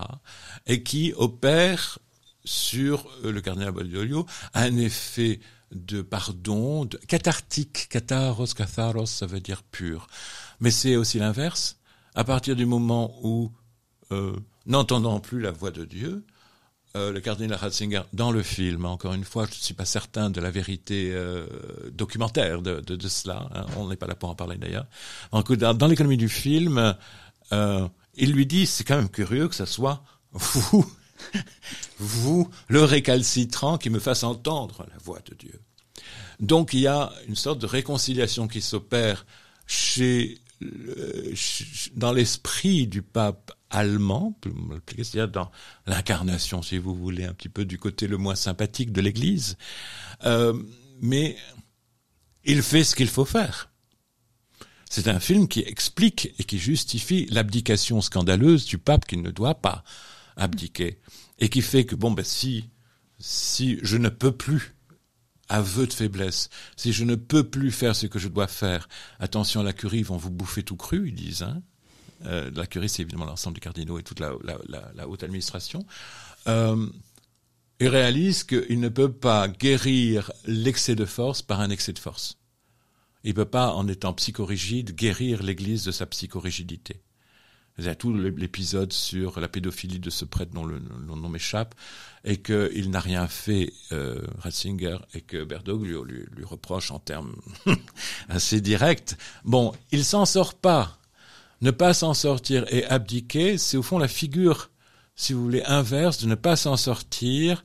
et qui opère sur euh, le cardinal Baldolio un effet de pardon, de, cathartique, catharos, catharos, ça veut dire pur. Mais c'est aussi l'inverse. À partir du moment où, euh, n'entendant plus la voix de Dieu, euh, le cardinal Ratzinger, dans le film, encore une fois, je ne suis pas certain de la vérité documentaire de, cela, hein, on n'est pas là pour en parler d'ailleurs. Dans, l'économie du film, il lui dit, c'est quand même curieux que ça soit vous vous, le récalcitrant, qui me fasse entendre la voix de Dieu. Donc il y a une sorte de réconciliation qui s'opère chez, dans l'esprit du pape allemand, dans l'incarnation, si vous voulez, un petit peu du côté le moins sympathique de l'Église. Euh, mais il fait ce qu'il faut faire. C'est un film qui explique et qui justifie l'abdication scandaleuse du pape qui ne doit pas abdiquer et qui fait que bon ben si si je ne peux plus aveu de faiblesse, si je ne peux plus faire ce que je dois faire, attention, la curie vont vous bouffer tout cru, ils disent. Hein euh, la curie, c'est évidemment l'ensemble des cardinaux et toute la haute administration. Euh, il réalise qu'il ne peut pas guérir l'excès de force par un excès de force. Il ne peut pas, en étant psychorigide, guérir l'Église de sa psychorigidité. Il y a tout l'épisode sur la pédophilie de ce prêtre dont le, nom m'échappe, et qu'il n'a rien fait, euh, Ratzinger, et que Berdoglio lui, lui reproche en termes assez directs. Bon, il s'en sort pas. Ne pas s'en sortir et abdiquer, c'est au fond la figure, si vous voulez, inverse de ne pas s'en sortir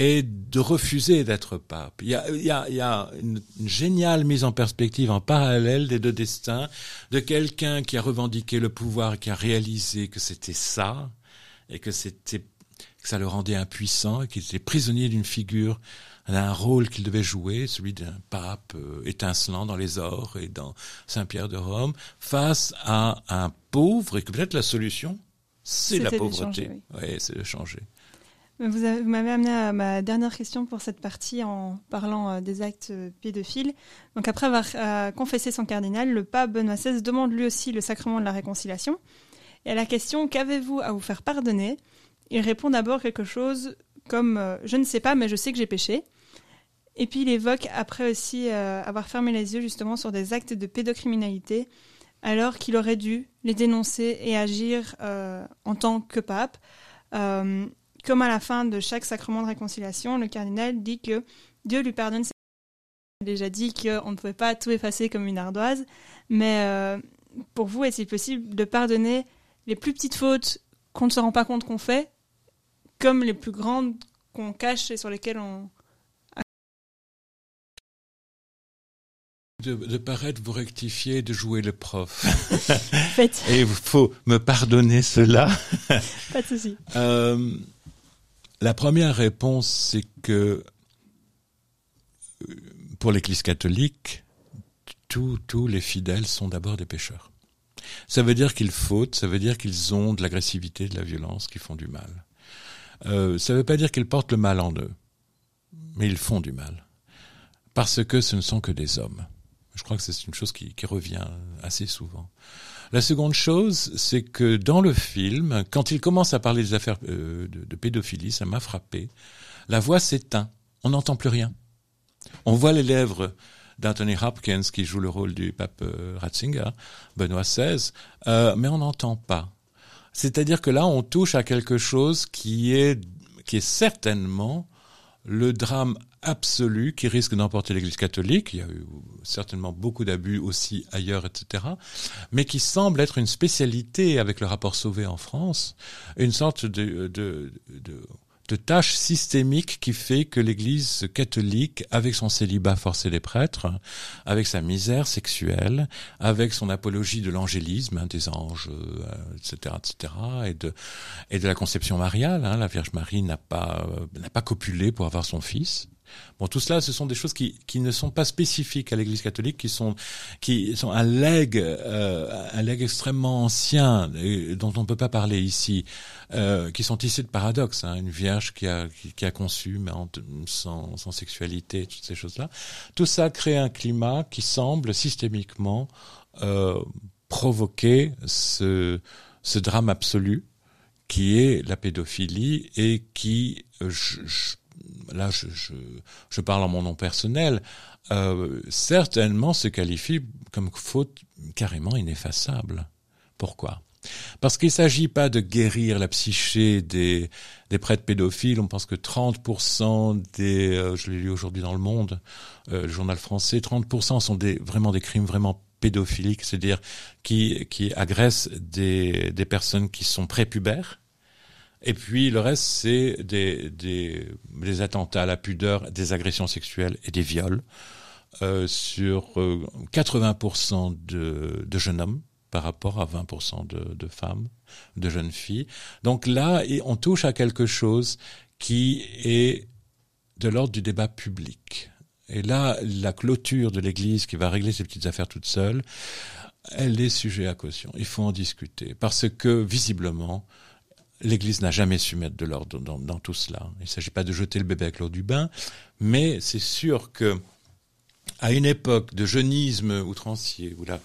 et de refuser d'être pape. Il y a, il y a, il y a une, une, géniale mise en perspective en parallèle des deux destins de quelqu'un qui a revendiqué le pouvoir, qui a réalisé que c'était ça et que c'était que ça le rendait impuissant et qu'il était prisonnier d'une figure, d'un rôle qu'il devait jouer, celui d'un pape euh, étincelant dans les ors et dans Saint-Pierre de Rome, face à un pauvre et que peut-être la solution, c'est la pauvreté. Changer, oui, ouais, c'est de changer. Vous, m'avez amené à ma dernière question pour cette partie en parlant euh, des actes euh, pédophiles. Donc après avoir euh, confessé son cardinal, le pape Benoît XVI demande lui aussi le sacrement de la réconciliation. Et à la question qu'avez-vous à vous faire pardonner? Il répond d'abord quelque chose comme je ne sais pas, mais je sais que j'ai péché. Et puis il évoque après aussi avoir fermé les yeux justement sur des actes de pédocriminalité, alors qu'il aurait dû les dénoncer et agir en tant que pape. Comme à la fin de chaque sacrement de réconciliation, le cardinal dit que Dieu lui pardonne ses a déjà dit qu'on ne pouvait pas tout effacer comme une ardoise, mais euh, pour vous, est-il possible de pardonner les plus petites fautes qu'on ne se rend pas compte qu'on fait, comme les plus grandes qu'on cache et sur lesquelles on... De, de, paraître vous rectifier, de jouer le prof. Faites. Et il faut me pardonner cela. pas de souci. Euh, la première réponse, c'est que pour l'Église catholique, tous les fidèles sont d'abord des pécheurs. Ça veut dire qu'ils fautent, ça veut dire qu'ils ont de l'agressivité, de la violence, qu'ils font du mal. Euh, ça ne veut pas dire qu'ils portent le mal en eux, mais ils font du mal. Parce que ce ne sont que des hommes. Je crois que c'est une chose qui, revient assez souvent. La seconde chose, c'est que dans le film, quand il commence à parler des affaires euh, de, pédophilie, ça m'a frappé. La voix s'éteint, on n'entend plus rien. On voit les lèvres d'Anthony Hopkins qui joue le rôle du pape euh, Ratzinger, Benoît XVI, euh, mais on n'entend pas. C'est-à-dire que là, on touche à quelque chose qui est qui est certainement le drame absolu qui risque d'emporter l'Église catholique. Il y a eu certainement beaucoup d'abus aussi ailleurs, etc. Mais qui semble être une spécialité avec le rapport Sauvé en France, une sorte de, de, de, de tâche systémique qui fait que l'Église catholique, avec son célibat forcé des prêtres, avec sa misère sexuelle, avec son apologie de l'angélisme, hein, des anges, euh, etc., etc., et de et de la conception mariale, hein, la Vierge Marie n'a pas euh, n'a pas copulé pour avoir son fils. Bon, tout cela, ce sont des choses qui, qui ne sont pas spécifiques à l'Église catholique, qui sont qui sont un legs, euh, un legs extrêmement ancien dont on ne peut pas parler ici, euh, qui sont issus de paradoxes. Hein, une vierge qui a qui, a conçu mais sans, sans sexualité, toutes ces choses-là. Tout ça crée un climat qui semble systémiquement euh, provoquer ce ce drame absolu qui est la pédophilie et qui, euh, je, là je, je, je, parle en mon nom personnel, euh, certainement se qualifie comme faute carrément ineffaçable. Pourquoi? Parce qu'il ne s'agit pas de guérir la psyché des, des prêtres pédophiles. On pense que 30% des, euh, je l'ai lu aujourd'hui dans le Monde, euh, le journal français, 30% sont des, vraiment des crimes vraiment pédophiliques, c'est-à-dire qui, qui agressent des, des personnes qui sont prépubères et puis le reste, c'est des, des, des, attentats à la pudeur, des agressions sexuelles et des viols euh, sur 80% euh, de, de, jeunes hommes par rapport à 20% de, de, femmes, de jeunes filles. Donc là, on touche à quelque chose qui est de l'ordre du débat public. Et là, la clôture de l'Église qui va régler ces petites affaires toute seule, elle est sujet à caution. Il faut en discuter parce que visiblement, L'Église n'a jamais su mettre de l'ordre dans, tout cela. Il ne s'agit pas de jeter le bébé avec l'eau du bain, mais c'est sûr que à une époque de jeunisme outrancier, où la,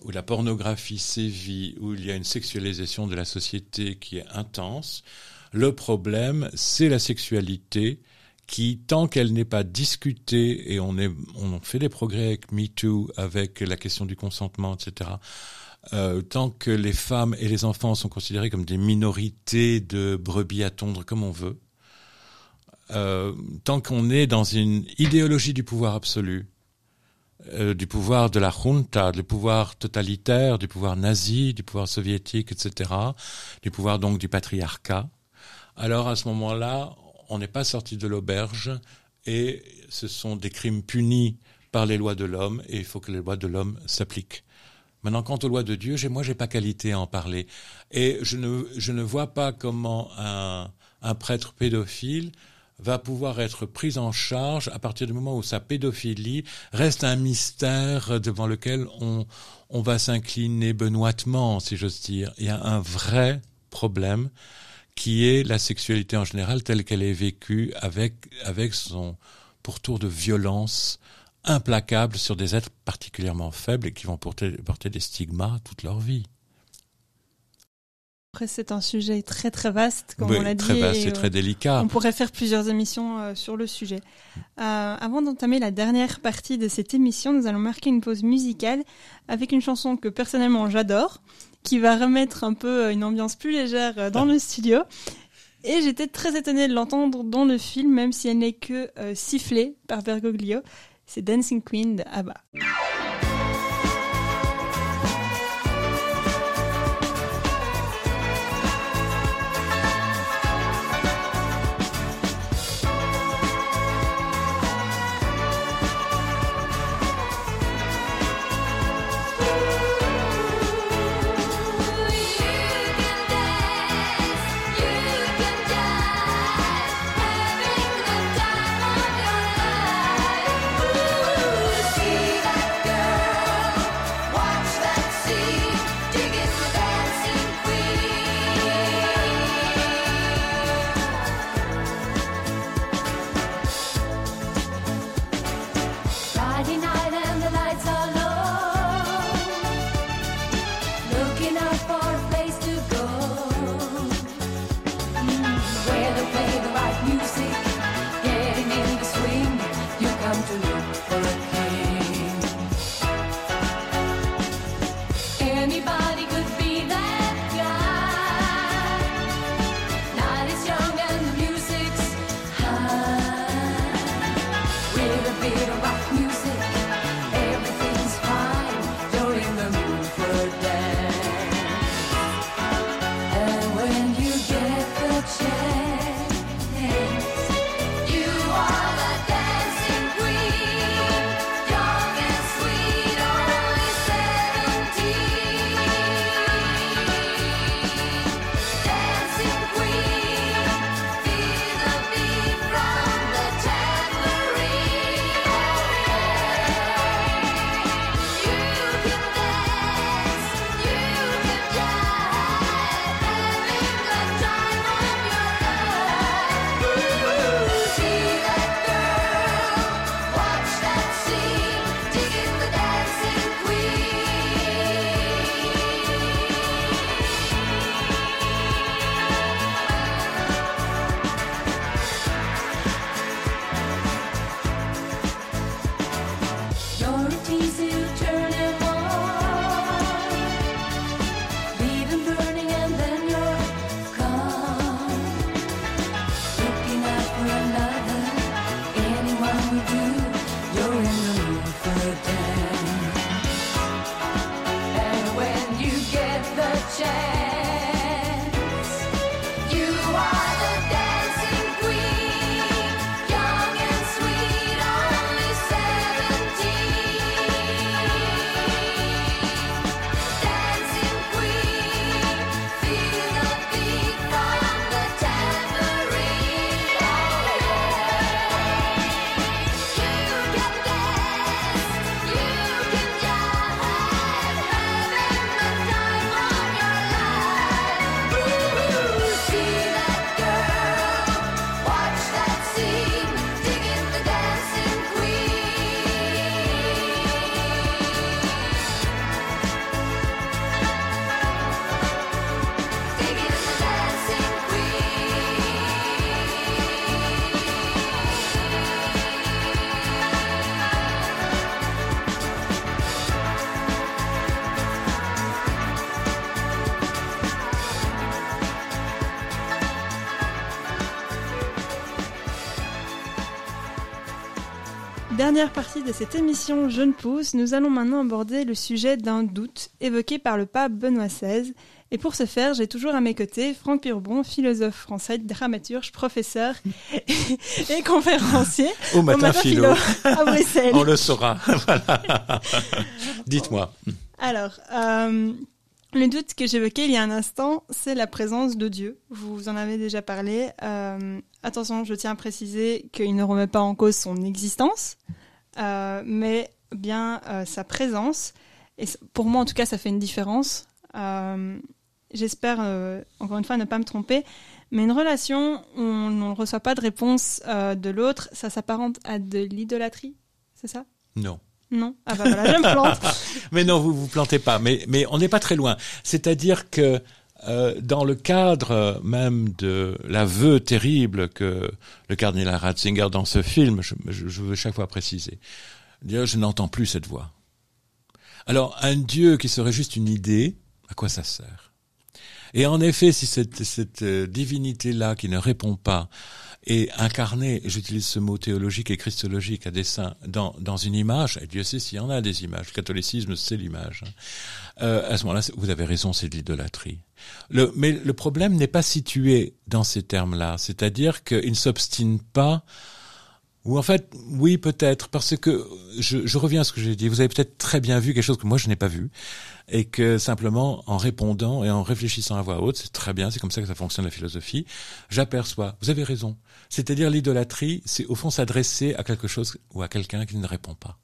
où la pornographie sévit, où il y a une sexualisation de la société qui est intense, le problème, c'est la sexualité qui, tant qu'elle n'est pas discutée, et on, est, on fait des progrès avec MeToo, avec la question du consentement, etc., euh, tant que les femmes et les enfants sont considérés comme des minorités de brebis à tondre comme on veut, euh, tant qu'on est dans une idéologie du pouvoir absolu, euh, du pouvoir de la junta, du pouvoir totalitaire, du pouvoir nazi, du pouvoir soviétique, etc., du pouvoir donc du patriarcat, alors à ce moment-là, on n'est pas sorti de l'auberge et ce sont des crimes punis par les lois de l'homme et il faut que les lois de l'homme s'appliquent. Maintenant, quant aux lois de Dieu, moi, j'ai pas qualité à en parler. Et je ne, je ne vois pas comment un, un prêtre pédophile va pouvoir être pris en charge à partir du moment où sa pédophilie reste un mystère devant lequel on, on va s'incliner benoîtement, si j'ose dire. Il y a un vrai problème qui est la sexualité en général telle qu'elle est vécue avec, avec son pourtour de violence implacables sur des êtres particulièrement faibles et qui vont porter, porter des stigmas toute leur vie. Après, c'est un sujet très très vaste, comme on l'a dit. Très vaste et, très délicat. On pourrait faire plusieurs émissions euh, sur le sujet. Euh, avant d'entamer la dernière partie de cette émission, nous allons marquer une pause musicale avec une chanson que personnellement j'adore, qui va remettre un peu euh, une ambiance plus légère dans le studio. Et j'étais très étonnée de l'entendre dans le film, même si elle n'est que sifflée par Bergoglio c'est Dancing Queen de ABBA. Dernière partie de cette émission Jeune Pousse, nous allons maintenant aborder le sujet d'un doute évoqué par le pape Benoît XVI. Et pour ce faire, j'ai toujours à mes côtés Franck Purbon, philosophe français, dramaturge, professeur et, conférencier au matin, philo. à Bruxelles. On le saura. voilà. Dites-moi. Alors, euh, le doute que j'évoquais il y a un instant, c'est la présence de Dieu. Vous en avez déjà parlé. Euh, attention, je tiens à préciser qu'il ne remet pas en cause son existence, euh, mais bien euh, sa présence. Et pour moi, en tout cas, ça fait une différence. J'espère, encore une fois, ne pas me tromper. Mais une relation où on ne reçoit pas de réponse de l'autre, ça s'apparente à de l'idolâtrie, c'est ça? Non. Non? Ah bah voilà, je me plante. mais non, vous vous plantez pas. Mais mais on n'est pas très loin. C'est-à-dire que euh, dans le cadre même de l'aveu terrible que le cardinal Ratzinger dans ce film, je, je veux chaque fois préciser, dire je n'entends plus cette voix. Alors un Dieu qui serait juste une idée, à quoi ça sert? Et en effet, si cette, cette euh, divinité-là qui ne répond pas et incarner, j'utilise ce mot théologique et christologique à dessein, dans, dans une image, et Dieu sait s'il y en a des images, le catholicisme c'est l'image, hein. Euh, à ce moment-là, vous avez raison, c'est de l'idolâtrie. Le, mais le problème n'est pas situé dans ces termes-là, c'est-à-dire qu'il ne s'obstine pas ou en fait, oui, peut-être, parce que je, je, reviens à ce que j'ai dit. Vous avez peut-être très bien vu quelque chose que moi je n'ai pas vu, et que simplement en répondant et en réfléchissant à voix haute, c'est très bien, c'est comme ça que ça fonctionne la philosophie. J'aperçois. Vous avez raison. C'est-à-dire l'idolâtrie, c'est au fond s'adresser à quelque chose ou à quelqu'un qui ne répond pas.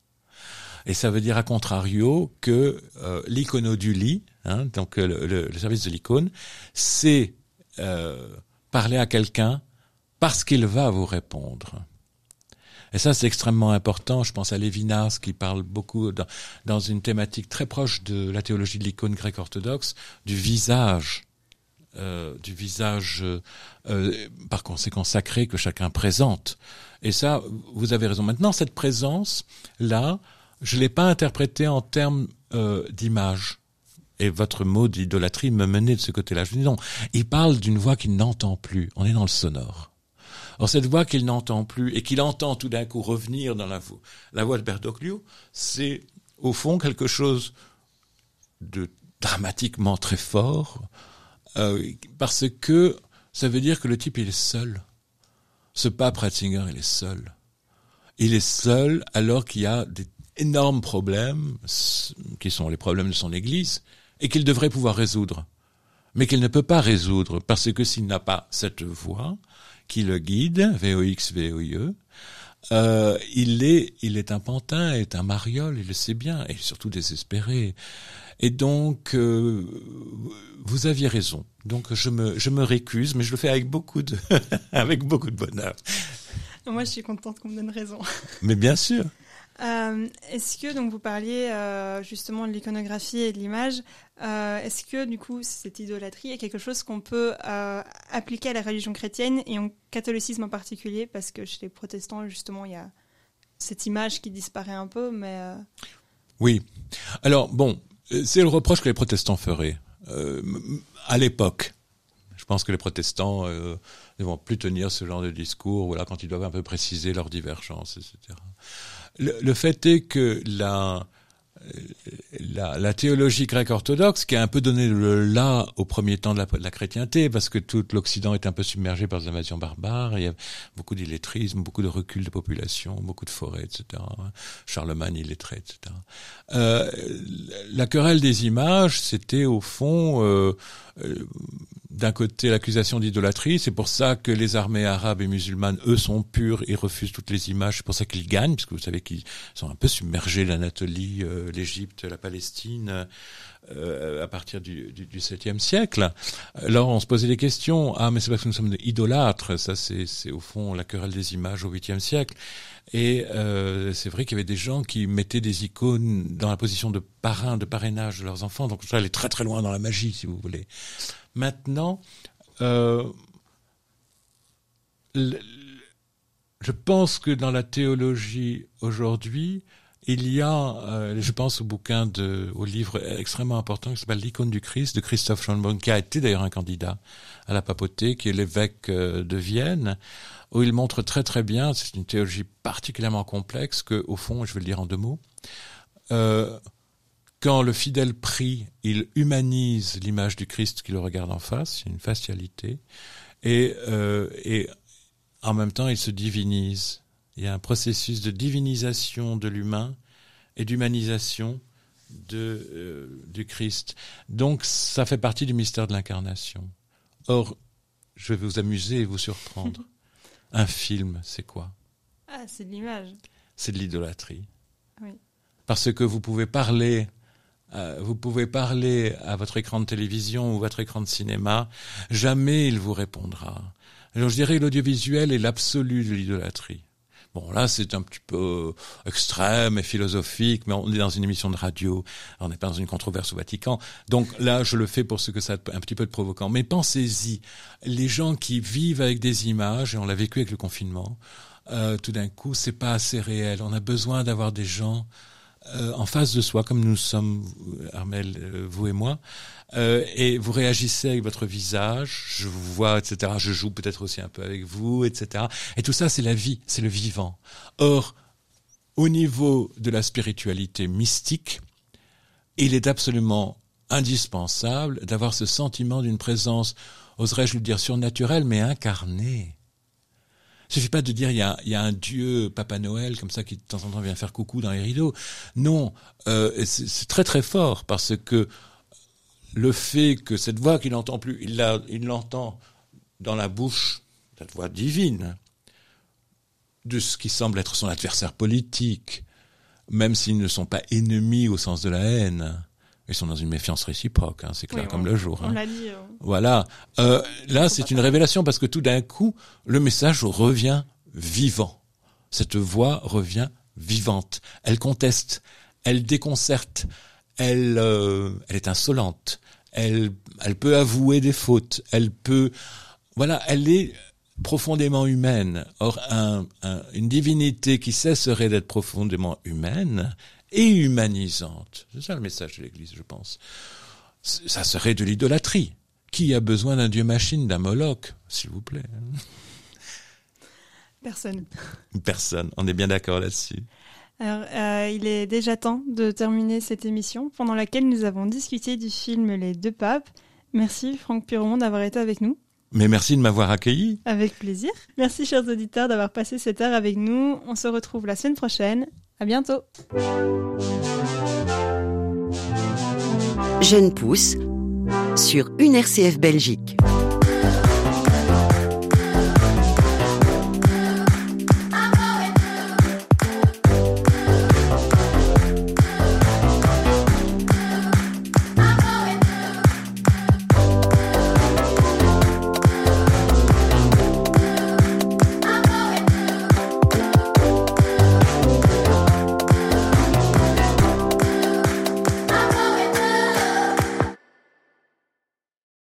Et ça veut dire à contrario que euh, l'iconodulie, hein, donc le, le, service de l'icône, c'est euh, parler à quelqu'un parce qu'il va vous répondre. Et ça, c'est extrêmement important. Je pense à Lévinas qui parle beaucoup dans, dans une thématique très proche de la théologie de l'icône grecque orthodoxe, du visage, euh, du visage euh, par conséquent sacré que chacun présente. Et ça, vous avez raison. Maintenant, cette présence-là, je l'ai pas interprétée en termes euh, d'image. Et votre mot d'idolâtrie me menait de ce côté-là. Je dis non, il parle d'une voix qu'il n'entend plus. On est dans le sonore. Or, cette voix qu'il n'entend plus et qu'il entend tout d'un coup revenir dans la voix, la voix de Bertoglio, c'est au fond quelque chose de dramatiquement très fort, euh, parce que ça veut dire que le type il est seul. Ce pape Ratzinger, il est seul. Il est seul alors qu'il y a des énormes problèmes, qui sont les problèmes de son Église, et qu'il devrait pouvoir résoudre. Mais qu'il ne peut pas résoudre, parce que s'il n'a pas cette voix, qui le guide, VOX, VOIE. Euh, il est, il est un pantin, est un mariole, il le sait bien, et surtout désespéré. Et donc, euh, vous aviez raison. Donc, je me, je me récuse, mais je le fais avec beaucoup de, avec beaucoup de bonheur. Moi, je suis contente qu'on me donne raison. Mais bien sûr. Euh, est-ce que donc vous parliez euh, justement de l'iconographie et de l'image euh, Est-ce que du coup cette idolâtrie est quelque chose qu'on peut appliquer à la religion chrétienne et au catholicisme en particulier? Parce que chez les protestants justement il y a cette image qui disparaît un peu, mais oui. Alors bon, c'est le reproche que les protestants feraient à l'époque. Je pense que les protestants ne vont plus tenir ce genre de discours, voilà, quand ils doivent un peu préciser leurs divergences, etc. Le, fait est que la, la, la, théologie grecque orthodoxe, qui a un peu donné le là au premier temps de la, la chrétienté, parce que tout l'Occident est un peu submergé par les invasions barbares, il y a beaucoup d'illettrisme, beaucoup de recul de population, beaucoup de forêts, etc. Charlemagne illettré, etc. Euh, la querelle des images, c'était au fond euh, euh d'un côté l'accusation d'idolâtrie, c'est pour ça que les armées arabes et musulmanes, eux, sont pures et refusent toutes les images, c'est pour ça qu'ils gagnent, puisque vous savez qu'ils sont un peu submergés, l'Anatolie, euh, l'Égypte, la Palestine, euh, à partir du, du, du 7e siècle. Alors on se posait des questions, ah mais c'est parce que nous sommes idolâtres, ça c'est au fond la querelle des images au 8e siècle. Et euh, c'est vrai qu'il y avait des gens qui mettaient des icônes dans la position de parrain, de parrainage de leurs enfants, donc ça allait très très loin dans la magie, si vous voulez. Maintenant, euh, je pense que dans la théologie aujourd'hui, il y a, euh, je pense au bouquin au livre extrêmement important qui s'appelle L'icône du Christ de Christophe Schönborn, qui a été d'ailleurs un candidat à la papauté, qui est l'évêque euh, de Vienne, où il montre très très bien, c'est une théologie particulièrement complexe, que au fond, je vais le dire en deux mots, quand le fidèle prie, il humanise l'image du Christ qui le regarde en face, une facialité, et, euh, et en même temps, il se divinise. Il y a un processus de divinisation de l'humain et d'humanisation de, euh, du Christ. Donc, ça fait partie du mystère de l'incarnation. Or, je vais vous amuser et vous surprendre. un film, c'est quoi? Ah, c'est de l'image. C'est de l'idolâtrie. Oui. Parce que vous pouvez parler euh, vous pouvez parler à votre écran de télévision ou votre écran de cinéma, jamais il vous répondra. Alors je dirais l'audiovisuel est l'absolu de l'idolâtrie. Bon, là, c'est un petit peu extrême et philosophique, mais on est dans une émission de radio, on n'est pas dans une controverse au Vatican. Donc là, je le fais pour ce que ça a un petit peu de provoquant. Mais pensez-y, les gens qui vivent avec des images, et on l'a vécu avec le confinement, euh, tout d'un coup, c'est pas assez réel. On a besoin d'avoir des gens euh, en face de soi, comme nous sommes, Armel, euh, vous et moi, euh, et vous réagissez avec votre visage, je vous vois, etc. Je joue peut-être aussi un peu avec vous, etc. Et tout ça, c'est la vie, c'est le vivant. Or, au niveau de la spiritualité mystique, il est absolument indispensable d'avoir ce sentiment d'une présence, oserais-je le dire, surnaturelle, mais incarnée. Suffit pas de dire il y a, y a un dieu Papa Noël comme ça qui de temps en temps vient faire coucou dans les rideaux. Non, euh, c'est très très fort parce que le fait que cette voix qu'il n'entend plus, il l'entend dans la bouche, cette voix divine, de ce qui semble être son adversaire politique, même s'ils ne sont pas ennemis au sens de la haine. Ils sont dans une méfiance réciproque, hein, c'est clair comme le jour. On hein. l'a dit. Euh, voilà. Euh, là, c'est une révélation parce que tout d'un coup, le message revient vivant. Cette voix revient vivante. Elle conteste, elle déconcerte, elle, euh, elle est insolente. Elle, elle peut avouer des fautes. Elle peut, voilà, elle est profondément humaine. Or, un, une divinité qui cesserait d'être profondément humaine et humanisante. C'est ça le message de l'Église, je pense. Ça serait de l'idolâtrie. Qui a besoin d'un dieu machine, d'un Moloch, s'il vous plaît? Personne. Personne. On est bien d'accord là-dessus. Alors, euh, il est déjà temps de terminer cette émission pendant laquelle nous avons discuté du film Les Deux Papes. Merci Franck Piron d'avoir été avec nous. Mais merci de m'avoir accueilli. Avec plaisir. Merci chers auditeurs d'avoir passé cette heure avec nous. On se retrouve la semaine prochaine. À bientôt. Jeune pousse sur une RCF Belgique.